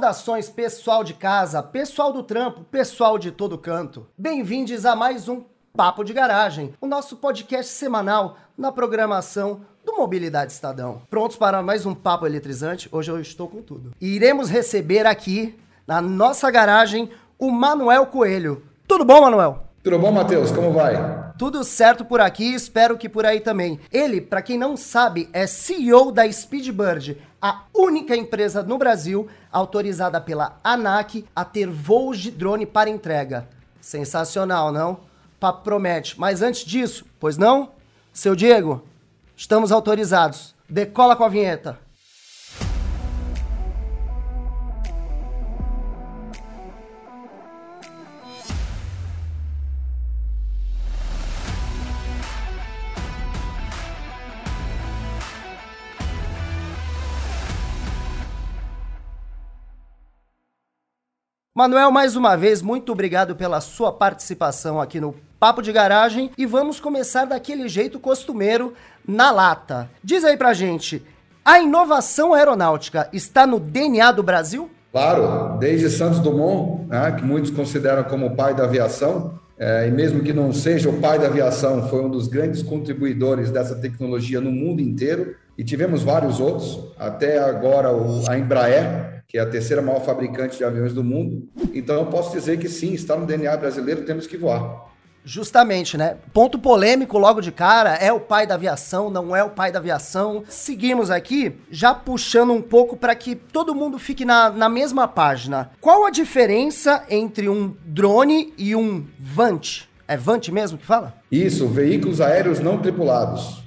Saudações, pessoal de casa, pessoal do trampo, pessoal de todo canto. Bem-vindos a mais um Papo de Garagem, o nosso podcast semanal na programação do Mobilidade Estadão. Prontos para mais um papo eletrizante? Hoje eu estou com tudo. E iremos receber aqui, na nossa garagem, o Manuel Coelho. Tudo bom, Manuel? Tudo bom, Matheus? Como vai? Tudo certo por aqui, espero que por aí também. Ele, para quem não sabe, é CEO da Speedbird, a única empresa no Brasil autorizada pela ANAC a ter voos de drone para entrega. Sensacional, não? Papo promete. Mas antes disso, pois não? Seu Diego, estamos autorizados. Decola com a vinheta. Manuel, mais uma vez, muito obrigado pela sua participação aqui no Papo de Garagem e vamos começar daquele jeito costumeiro, na lata. Diz aí pra gente, a inovação aeronáutica está no DNA do Brasil? Claro, desde Santos Dumont, né, que muitos consideram como o pai da aviação, é, e mesmo que não seja o pai da aviação, foi um dos grandes contribuidores dessa tecnologia no mundo inteiro, e tivemos vários outros, até agora o, a Embraer, que é a terceira maior fabricante de aviões do mundo. Então, eu posso dizer que sim, está no DNA brasileiro, temos que voar. Justamente, né? Ponto polêmico logo de cara, é o pai da aviação, não é o pai da aviação. Seguimos aqui, já puxando um pouco para que todo mundo fique na, na mesma página. Qual a diferença entre um drone e um VANT? É VANT mesmo que fala? Isso, veículos aéreos não tripulados.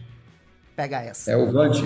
Pega essa. É o VANT.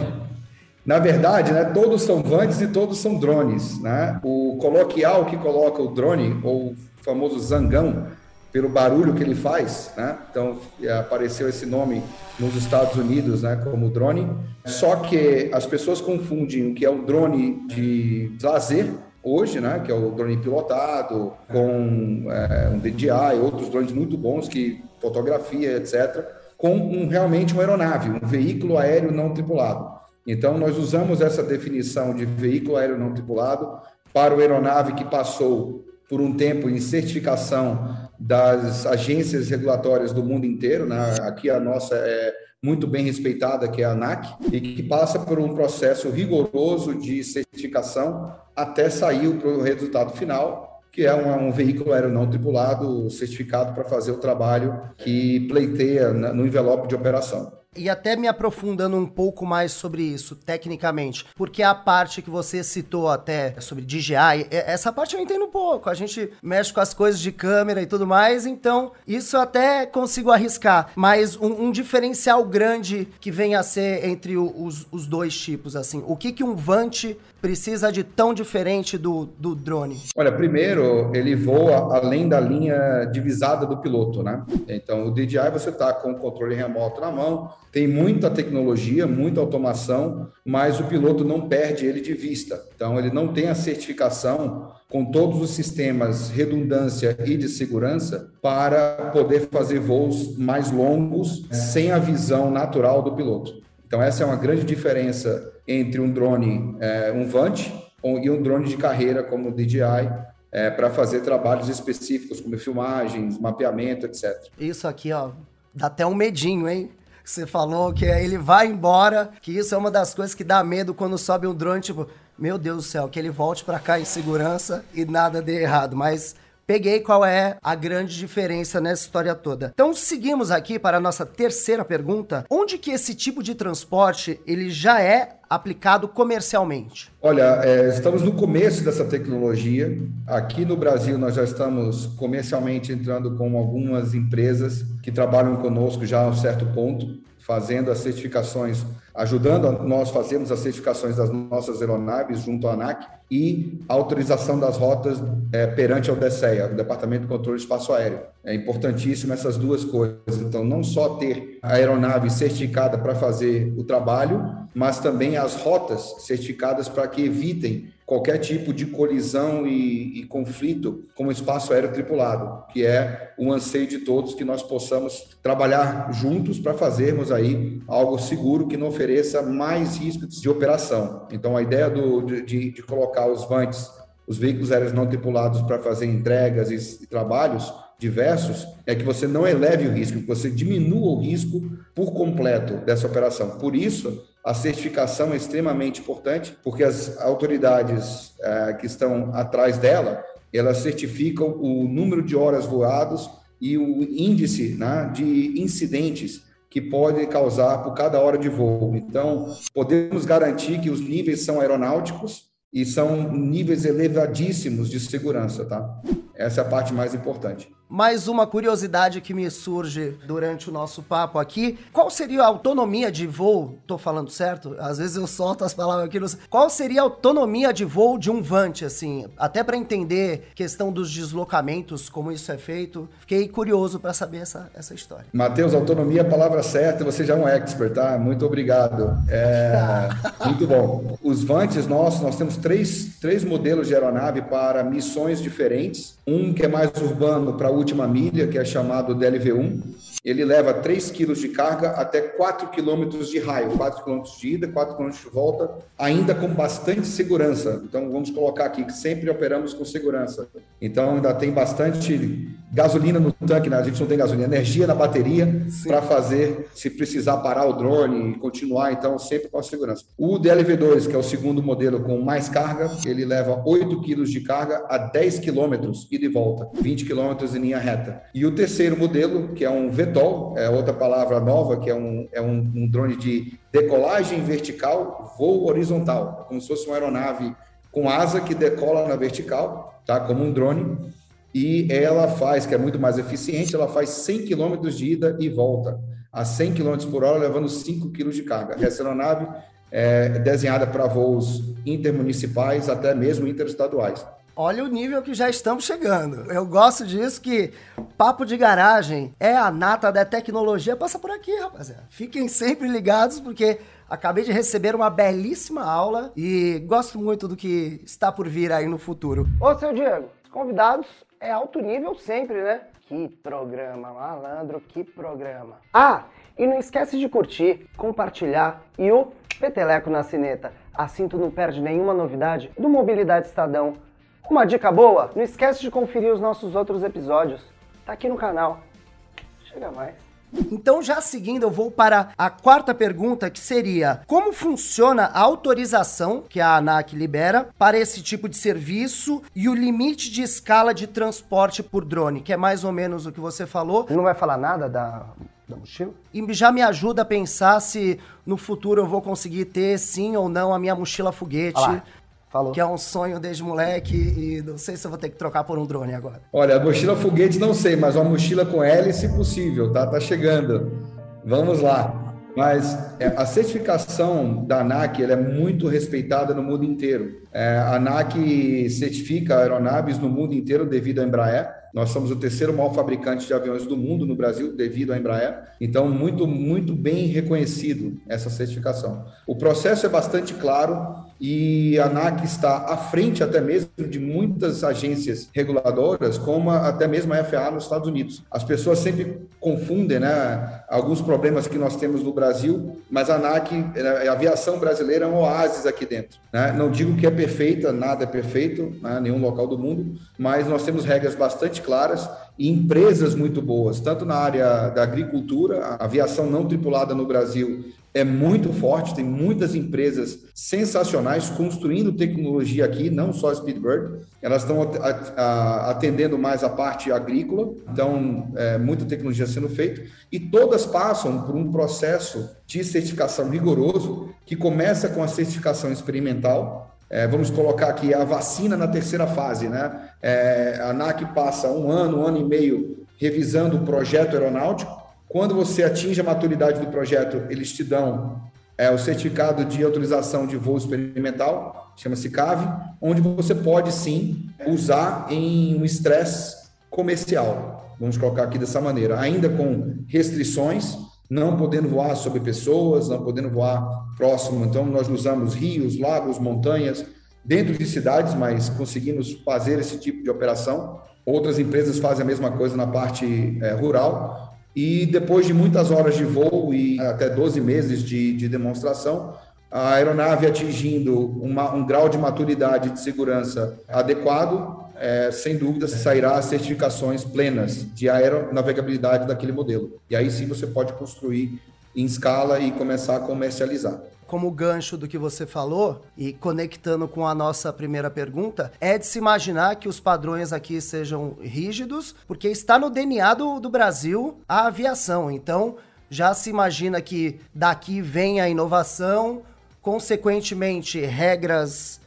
Na verdade, né, todos são vantes e todos são drones. Né? O coloquial que coloca o drone, ou o famoso zangão, pelo barulho que ele faz, né? Então apareceu esse nome nos Estados Unidos, né, como drone. Só que as pessoas confundem o que é o drone de lazer hoje, né, que é o drone pilotado com é, um DJI, outros drones muito bons que fotografia, etc, com um, realmente uma aeronave, um veículo aéreo não tripulado. Então, nós usamos essa definição de veículo aéreo não tripulado para o aeronave que passou por um tempo em certificação das agências regulatórias do mundo inteiro. Né? Aqui a nossa é muito bem respeitada, que é a ANAC, e que passa por um processo rigoroso de certificação até sair o resultado final, que é um, um veículo aéreo não tripulado certificado para fazer o trabalho que pleiteia no envelope de operação e até me aprofundando um pouco mais sobre isso, tecnicamente, porque a parte que você citou até sobre DJI, essa parte eu entendo um pouco. A gente mexe com as coisas de câmera e tudo mais, então isso até consigo arriscar. Mas um, um diferencial grande que vem a ser entre o, os, os dois tipos, assim, o que, que um Vant precisa de tão diferente do, do drone? Olha, primeiro, ele voa além da linha divisada do piloto, né? Então, o DJI você está com o controle remoto na mão, tem muita tecnologia, muita automação, mas o piloto não perde ele de vista. Então, ele não tem a certificação com todos os sistemas redundância e de segurança para poder fazer voos mais longos sem a visão natural do piloto. Então, essa é uma grande diferença entre um drone, é, um Vant, e um drone de carreira como o DJI, é, para fazer trabalhos específicos, como filmagens, mapeamento, etc. Isso aqui, ó, dá até um medinho, hein? Você falou que ele vai embora, que isso é uma das coisas que dá medo quando sobe um drone, tipo, meu Deus do céu, que ele volte para cá em segurança e nada dê errado. Mas peguei qual é a grande diferença nessa história toda. Então seguimos aqui para a nossa terceira pergunta. Onde que esse tipo de transporte ele já é aplicado comercialmente? Olha, é, estamos no começo dessa tecnologia. Aqui no Brasil nós já estamos comercialmente entrando com algumas empresas que trabalham conosco já a um certo ponto, fazendo as certificações ajudando a nós fazermos as certificações das nossas aeronaves junto à ANAC e a autorização das rotas é, perante a DECEA, o Departamento de Controle de Espaço Aéreo. É importantíssimo essas duas coisas. Então, não só ter a aeronave certificada para fazer o trabalho, mas também as rotas certificadas para que evitem qualquer tipo de colisão e, e, conflito com o espaço aéreo tripulado, que é o anseio de todos que nós possamos trabalhar juntos para fazermos aí algo seguro que não ofereça mais riscos de operação. Então, a ideia do, de, de colocar os vantes os veículos aéreos não tripulados para fazer entregas e, e trabalhos diversos, é que você não eleve o risco, que você diminua o risco por completo dessa operação. Por isso, a certificação é extremamente importante, porque as autoridades é, que estão atrás dela, elas certificam o número de horas voadas e o índice né, de incidentes que pode causar por cada hora de voo. Então, podemos garantir que os níveis são aeronáuticos e são níveis elevadíssimos de segurança, tá? Essa é a parte mais importante. Mais uma curiosidade que me surge durante o nosso papo aqui. Qual seria a autonomia de voo? Tô falando certo? Às vezes eu solto as palavras aqui. No... Qual seria a autonomia de voo de um Vante, assim? Até para entender questão dos deslocamentos, como isso é feito. Fiquei curioso para saber essa, essa história. Matheus, autonomia é a palavra certa. Você já é um expert, tá? Muito obrigado. É... Muito bom. Os Vantes nossos, nós temos três, três modelos de aeronave para missões diferentes. Um que é mais urbano para última milha, que é chamado DLV1, ele leva 3 quilos de carga até 4 quilômetros de raio, 4 quilômetros de ida, 4 quilômetros de volta, ainda com bastante segurança. Então, vamos colocar aqui que sempre operamos com segurança. Então, ainda tem bastante gasolina no tanque, né? a gente não tem gasolina, energia na bateria para fazer, se precisar parar o drone e continuar, então, sempre com segurança. O DLV2, que é o segundo modelo com mais carga, ele leva 8 quilos de carga a 10 quilômetros ida e volta, 20 quilômetros em linha reta. E o terceiro modelo, que é um VTOL, VTOL, é outra palavra nova, que é um, é um, um drone de decolagem vertical, voo horizontal, como se fosse uma aeronave com asa que decola na vertical, tá? Como um drone. E ela faz, que é muito mais eficiente, ela faz 100 km de ida e volta, a 100 km por hora, levando 5 kg de carga. Essa aeronave é desenhada para voos intermunicipais, até mesmo interestaduais. Olha o nível que já estamos chegando. Eu gosto disso que papo de garagem é a nata da tecnologia. Passa por aqui, rapaziada. Fiquem sempre ligados porque acabei de receber uma belíssima aula e gosto muito do que está por vir aí no futuro. Ô, seu Diego, convidados é alto nível sempre, né? Que programa, malandro, que programa. Ah, e não esquece de curtir, compartilhar e o peteleco na cineta. Assim tu não perde nenhuma novidade do Mobilidade Estadão uma dica boa, não esquece de conferir os nossos outros episódios. Tá aqui no canal. Chega mais. Então, já seguindo, eu vou para a quarta pergunta, que seria: como funciona a autorização que a ANAC libera para esse tipo de serviço e o limite de escala de transporte por drone, que é mais ou menos o que você falou? Não vai falar nada da, da mochila? E já me ajuda a pensar se no futuro eu vou conseguir ter sim ou não a minha mochila foguete. Falou. Que é um sonho desde moleque e não sei se eu vou ter que trocar por um drone agora. Olha, a mochila foguete não sei, mas uma mochila com hélice possível, tá? Tá chegando. Vamos lá. Mas é, a certificação da ANAC é muito respeitada no mundo inteiro. É, a ANAC certifica aeronaves no mundo inteiro devido à Embraer. Nós somos o terceiro maior fabricante de aviões do mundo no Brasil devido à Embraer. Então, muito, muito bem reconhecido essa certificação. O processo é bastante claro e a ANAC está à frente até mesmo de muitas agências reguladoras, como até mesmo a FAA nos Estados Unidos. As pessoas sempre confundem né, alguns problemas que nós temos no Brasil, mas a ANAC, a aviação brasileira é um oásis aqui dentro. Né? Não digo que é perfeita, nada é perfeito, né, nenhum local do mundo, mas nós temos regras bastante claras e empresas muito boas, tanto na área da agricultura, a aviação não tripulada no Brasil é muito forte, tem muitas empresas sensacionais construindo tecnologia aqui, não só a Speedbird, elas estão atendendo mais a parte agrícola, então é, muita tecnologia sendo feita, e todas passam por um processo de certificação rigoroso, que começa com a certificação experimental, é, vamos colocar aqui a vacina na terceira fase, né? É, a ANAC passa um ano, um ano e meio revisando o projeto aeronáutico, quando você atinge a maturidade do projeto, eles te dão é, o certificado de autorização de voo experimental, chama-se CAV, onde você pode sim usar em um estresse comercial. Vamos colocar aqui dessa maneira, ainda com restrições, não podendo voar sobre pessoas, não podendo voar próximo. Então, nós usamos rios, lagos, montanhas, dentro de cidades, mas conseguimos fazer esse tipo de operação. Outras empresas fazem a mesma coisa na parte é, rural, e depois de muitas horas de voo e até 12 meses de, de demonstração, a aeronave atingindo uma, um grau de maturidade de segurança adequado, é, sem dúvida sairá certificações plenas de aeronavegabilidade daquele modelo. E aí sim você pode construir em escala e começar a comercializar como gancho do que você falou e conectando com a nossa primeira pergunta, é de se imaginar que os padrões aqui sejam rígidos, porque está no DNA do, do Brasil a aviação. Então, já se imagina que daqui vem a inovação, consequentemente, regras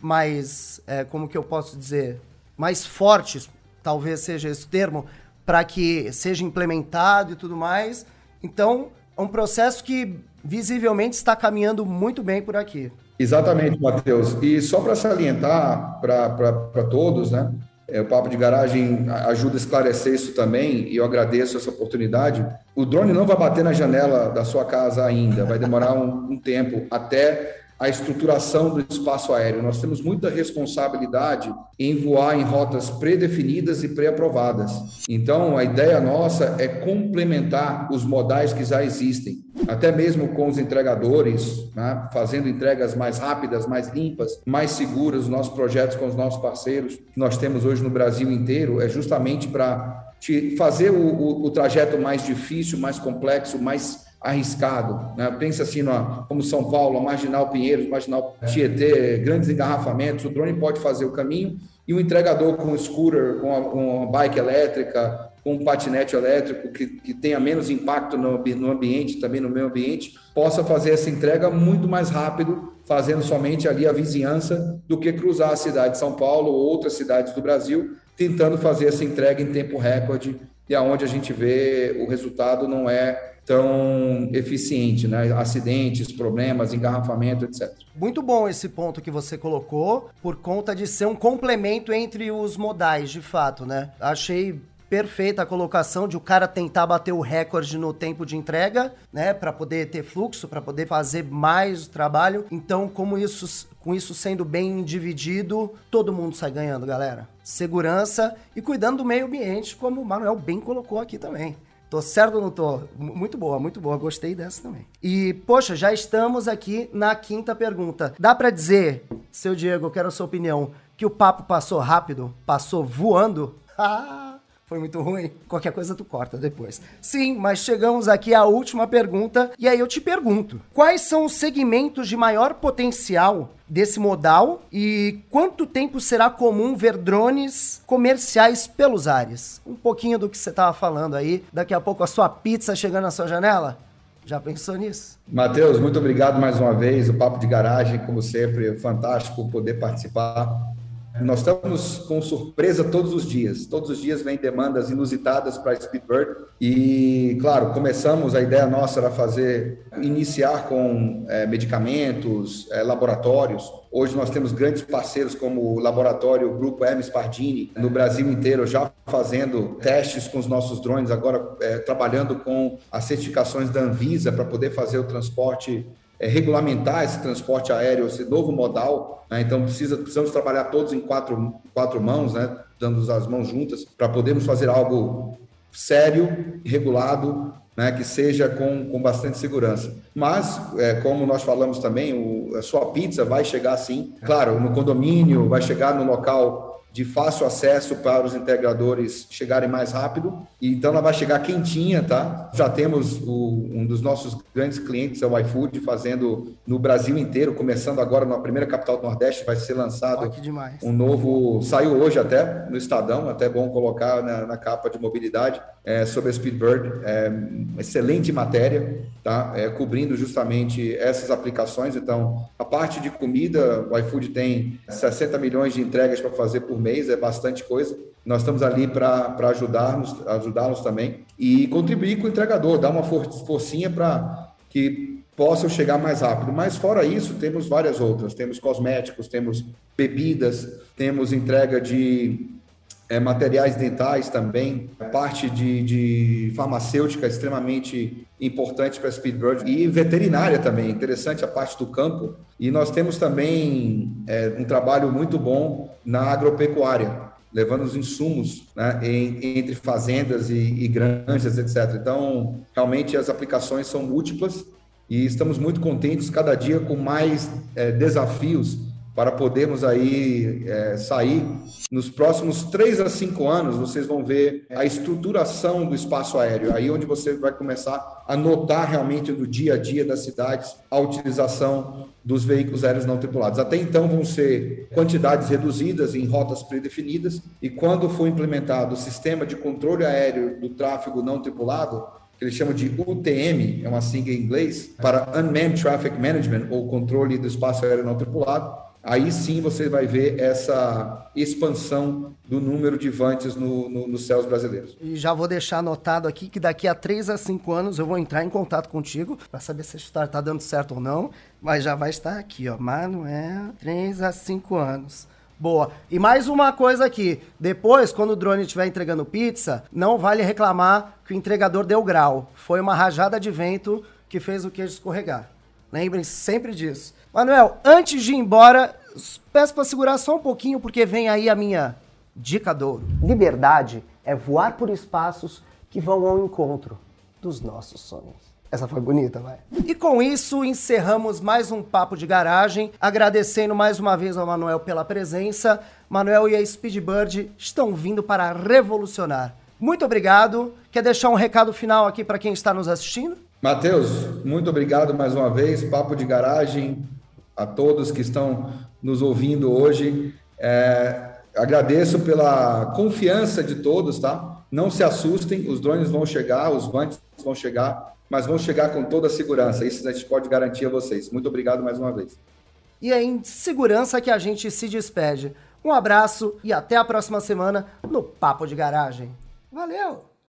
mais, é, como que eu posso dizer, mais fortes, talvez seja esse termo, para que seja implementado e tudo mais. Então, é um processo que visivelmente está caminhando muito bem por aqui. Exatamente, Matheus. E só para salientar para todos, né? É, o Papo de Garagem ajuda a esclarecer isso também, e eu agradeço essa oportunidade. O drone não vai bater na janela da sua casa ainda, vai demorar um, um tempo até a estruturação do espaço aéreo. Nós temos muita responsabilidade em voar em rotas predefinidas e pré-aprovadas. Então, a ideia nossa é complementar os modais que já existem, até mesmo com os entregadores, né? fazendo entregas mais rápidas, mais limpas, mais seguras. Os nossos projetos com os nossos parceiros, que nós temos hoje no Brasil inteiro, é justamente para fazer o, o, o trajeto mais difícil, mais complexo, mais arriscado. Né? Pensa assim, no, como São Paulo, a Marginal Pinheiros, Marginal Tietê, grandes engarrafamentos, o drone pode fazer o caminho e o entregador com scooter, com uma, com uma bike elétrica, com um patinete elétrico que, que tenha menos impacto no, no ambiente, também no meio ambiente, possa fazer essa entrega muito mais rápido, fazendo somente ali a vizinhança, do que cruzar a cidade de São Paulo ou outras cidades do Brasil, tentando fazer essa entrega em tempo recorde, e aonde a gente vê o resultado não é tão eficiente, né? Acidentes, problemas, engarrafamento, etc. Muito bom esse ponto que você colocou, por conta de ser um complemento entre os modais, de fato, né? Achei perfeita a colocação de o cara tentar bater o recorde no tempo de entrega, né, para poder ter fluxo, para poder fazer mais trabalho. Então, como isso, com isso sendo bem dividido, todo mundo sai ganhando, galera. Segurança e cuidando do meio ambiente, como o Manuel bem colocou aqui também. Tô certo ou não tô? Muito boa, muito boa. Gostei dessa também. E, poxa, já estamos aqui na quinta pergunta. Dá para dizer, seu Diego, quero a sua opinião, que o papo passou rápido? Passou voando? Ah! Foi muito ruim? Qualquer coisa tu corta depois. Sim, mas chegamos aqui à última pergunta e aí eu te pergunto: quais são os segmentos de maior potencial desse modal e quanto tempo será comum ver drones comerciais pelos ares? Um pouquinho do que você estava falando aí, daqui a pouco a sua pizza chegando na sua janela? Já pensou nisso? Matheus, muito obrigado mais uma vez. O Papo de Garagem, como sempre, fantástico poder participar nós estamos com surpresa todos os dias. Todos os dias vem demandas inusitadas para Speedbird. E, claro, começamos, a ideia nossa era fazer, iniciar com é, medicamentos, é, laboratórios. Hoje nós temos grandes parceiros como o laboratório Grupo Hermes Pardini, no Brasil inteiro, já fazendo testes com os nossos drones, agora é, trabalhando com as certificações da Anvisa para poder fazer o transporte é, regulamentar esse transporte aéreo, esse novo modal. Né? Então, precisa, precisamos trabalhar todos em quatro, quatro mãos, né? dando as mãos juntas, para podermos fazer algo sério, regulado, né? que seja com, com bastante segurança. Mas, é, como nós falamos também, o, a sua pizza vai chegar assim, claro, no condomínio, vai chegar no local de fácil acesso para os integradores chegarem mais rápido. E então ela vai chegar quentinha, tá? Já temos o, um dos nossos grandes clientes, é o iFood, fazendo no Brasil inteiro, começando agora na primeira capital do Nordeste, vai ser lançado um novo, saiu hoje até no Estadão, até bom colocar na, na capa de mobilidade é, sobre a Speedbird, é, excelente matéria, tá? É, cobrindo justamente essas aplicações. Então, a parte de comida, o iFood tem 60 milhões de entregas para fazer por mês, é bastante coisa. Nós estamos ali para ajudar-nos ajudá-los também e contribuir com o entregador, dar uma forcinha para que possam chegar mais rápido. Mas fora isso, temos várias outras. Temos cosméticos, temos bebidas, temos entrega de é, materiais dentais também, parte de, de farmacêutica extremamente importante para Speedbird e veterinária também, interessante a parte do campo. E nós temos também é, um trabalho muito bom na agropecuária, levando os insumos né, em, entre fazendas e, e granjas, etc. Então, realmente as aplicações são múltiplas e estamos muito contentes cada dia com mais é, desafios para podermos aí é, sair. Nos próximos três a cinco anos, vocês vão ver a estruturação do espaço aéreo, aí onde você vai começar a notar realmente no dia a dia das cidades a utilização dos veículos aéreos não tripulados. Até então vão ser quantidades reduzidas em rotas predefinidas, e quando for implementado o sistema de controle aéreo do tráfego não tripulado, que eles chamam de UTM, é uma sigla em inglês, para Unmanned Traffic Management, ou controle do espaço aéreo não tripulado, aí sim você vai ver essa expansão do número de vantes no, no, nos céus brasileiros. E já vou deixar anotado aqui que daqui a 3 a 5 anos eu vou entrar em contato contigo para saber se está tá dando certo ou não, mas já vai estar aqui, ó, Manuel, 3 a 5 anos. Boa. E mais uma coisa aqui. Depois, quando o drone estiver entregando pizza, não vale reclamar que o entregador deu grau. Foi uma rajada de vento que fez o queijo escorregar. Lembrem-se sempre disso. Manuel, antes de ir embora, peço para segurar só um pouquinho, porque vem aí a minha dica do ouro. Liberdade é voar por espaços que vão ao encontro dos nossos sonhos. Essa foi bonita, vai. E com isso, encerramos mais um Papo de Garagem, agradecendo mais uma vez ao Manuel pela presença. Manuel e a Speedbird estão vindo para revolucionar. Muito obrigado. Quer deixar um recado final aqui para quem está nos assistindo? Matheus, muito obrigado mais uma vez. Papo de Garagem a todos que estão nos ouvindo hoje. É, agradeço pela confiança de todos, tá? Não se assustem, os drones vão chegar, os vantes vão chegar, mas vão chegar com toda a segurança. Isso a gente pode garantir a vocês. Muito obrigado mais uma vez. E é em segurança que a gente se despede. Um abraço e até a próxima semana no Papo de Garagem. Valeu!